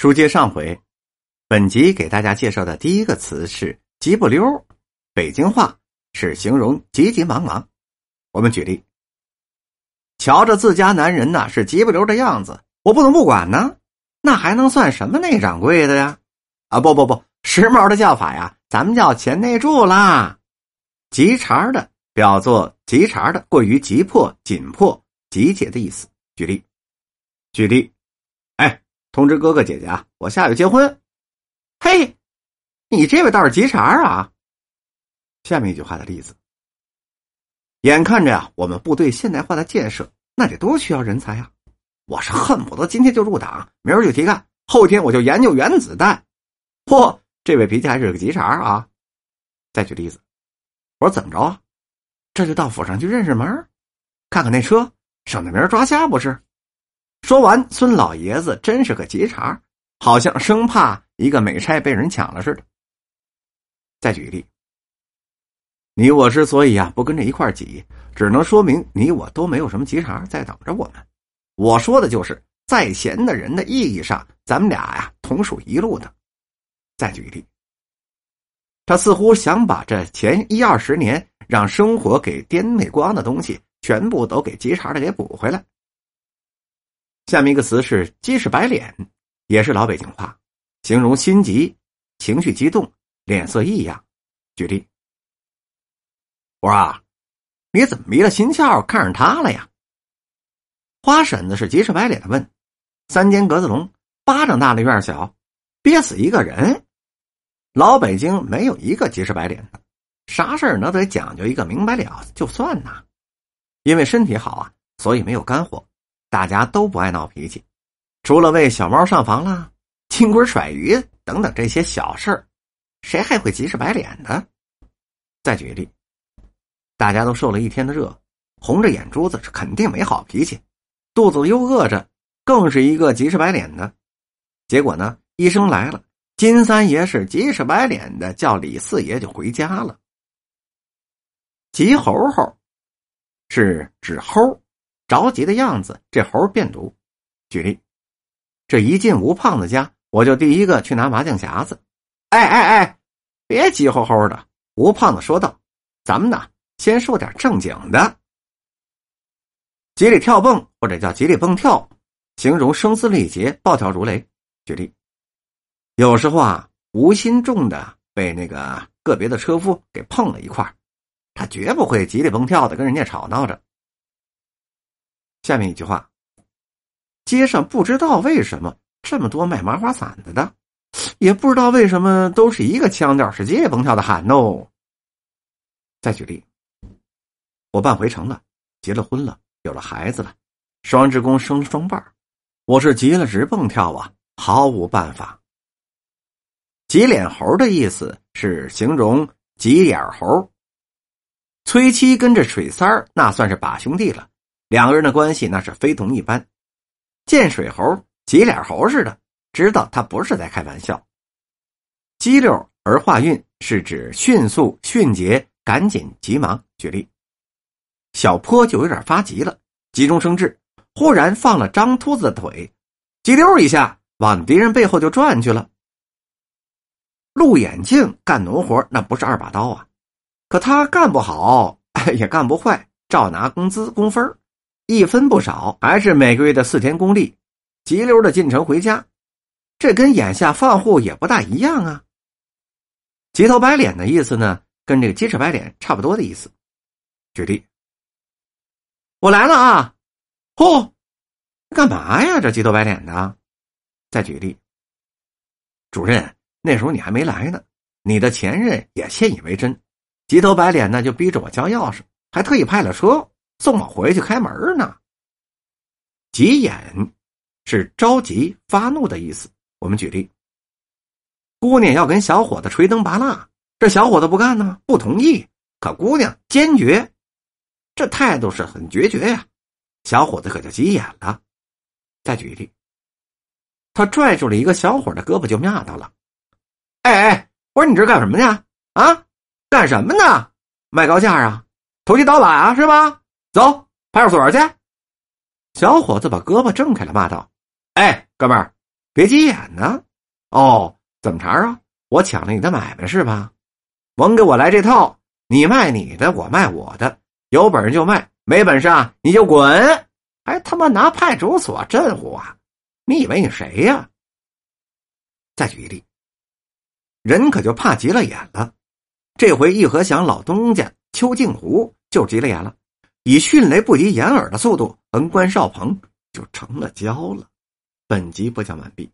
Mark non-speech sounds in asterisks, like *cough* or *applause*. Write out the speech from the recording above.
书接上回，本集给大家介绍的第一个词是“急不溜”，北京话是形容急急忙忙。我们举例，瞧着自家男人呐是急不溜的样子，我不能不管呢。那还能算什么内掌柜的呀？啊，不不不，时髦的叫法呀，咱们叫钱内助啦。急茬的，表作急茬的，过于急迫、紧迫、急切的意思。举例，举例。哎通知哥哥姐姐啊，我下月结婚。嘿，你这位倒是急茬啊！下面一句话的例子，眼看着呀，我们部队现代化的建设，那得多需要人才啊！我是恨不得今天就入党，明儿就提干，后天我就研究原子弹。嚯，这位脾气还是个急茬啊！再举例子，我说怎么着啊？这就到府上去认识门，看看那车，省得明儿抓瞎不是？说完，孙老爷子真是个急茬，好像生怕一个美差被人抢了似的。再举例，你我之所以啊不跟着一块挤，只能说明你我都没有什么急茬在等着我们。我说的就是在闲的人的意义上，咱们俩呀同属一路的。再举例，他似乎想把这前一二十年让生活给颠没光的东西，全部都给急茬的给补回来。下面一个词是“鸡翅白脸”，也是老北京话，形容心急、情绪激动、脸色异样。举例：我说啊，你怎么迷了心窍，看上他了呀？花婶子是急赤白脸的问：“三间格子笼，巴掌大的院小，憋死一个人。老北京没有一个急赤白脸的，啥事儿都得讲究一个明白了就算呐。因为身体好啊，所以没有干货。”大家都不爱闹脾气，除了为小猫上房啦、金龟甩鱼等等这些小事儿，谁还会急赤白脸的？再举例，大家都受了一天的热，红着眼珠子是肯定没好脾气，肚子又饿着，更是一个急赤白脸的。结果呢，医生来了，金三爷是急赤白脸的，叫李四爷就回家了。急猴猴是指猴。着急的样子，这猴变毒。举例，这一进吴胖子家，我就第一个去拿麻将匣子。哎哎哎，别急吼吼的！吴胖子说道：“咱们呢，先说点正经的。急里跳蹦，或者叫急里蹦跳，形容声嘶力竭、暴跳如雷。举例，有时候啊，无心重的被那个个别的车夫给碰了一块他绝不会急里蹦跳的跟人家吵闹着。下面一句话，街上不知道为什么这么多卖麻花伞的的，也不知道为什么都是一个腔调，是街蹦跳的喊哦。再举例，我办回城了，结了婚了，有了孩子了，双职工生了双伴我是急了直蹦跳啊，毫无办法。急脸猴的意思是形容急眼猴，崔七跟着水三儿那算是把兄弟了。两个人的关系那是非同一般，见水猴、急脸猴似的，知道他不是在开玩笑。急溜而化韵是指迅速、迅捷、赶紧、急忙。举例，小坡就有点发急了，急中生智，忽然放了张秃子的腿，急溜一下往敌人背后就转去了。陆眼镜干农活那不是二把刀啊，可他干不好 *laughs* 也干不坏，照拿工资工分一分不少，还是每个月的四天公历，急溜的进城回家，这跟眼下放户也不大一样啊。急头白脸的意思呢，跟这个鸡翅白脸差不多的意思。举例，我来了啊！嚯，干嘛呀？这急头白脸的。再举例，主任，那时候你还没来呢，你的前任也信以为真，急头白脸呢就逼着我交钥匙，还特意派了车。送我回去开门呢。急眼是着急发怒的意思。我们举例，姑娘要跟小伙子吹灯拔蜡，这小伙子不干呢，不同意。可姑娘坚决，这态度是很决绝呀。小伙子可就急眼了。再举例，他拽住了一个小伙的胳膊就骂到了：“哎哎，我说你这干什么呢？啊，干什么呢？卖高价啊？投机倒把啊？是吧？”走派出所去！小伙子把胳膊挣开了，骂道：“哎，哥们儿，别急眼呢。哦，怎么茬啊？我抢了你的买卖是吧？甭给我来这套！你卖你的，我卖我的，有本事就卖，没本事啊你就滚！还他妈拿派出所镇唬啊？你以为你谁呀？再举一例，人可就怕急了眼了。这回义和祥老东家邱静湖就急了眼了，以迅雷不及掩耳的速度横关少鹏就成了交了。本集播讲完毕。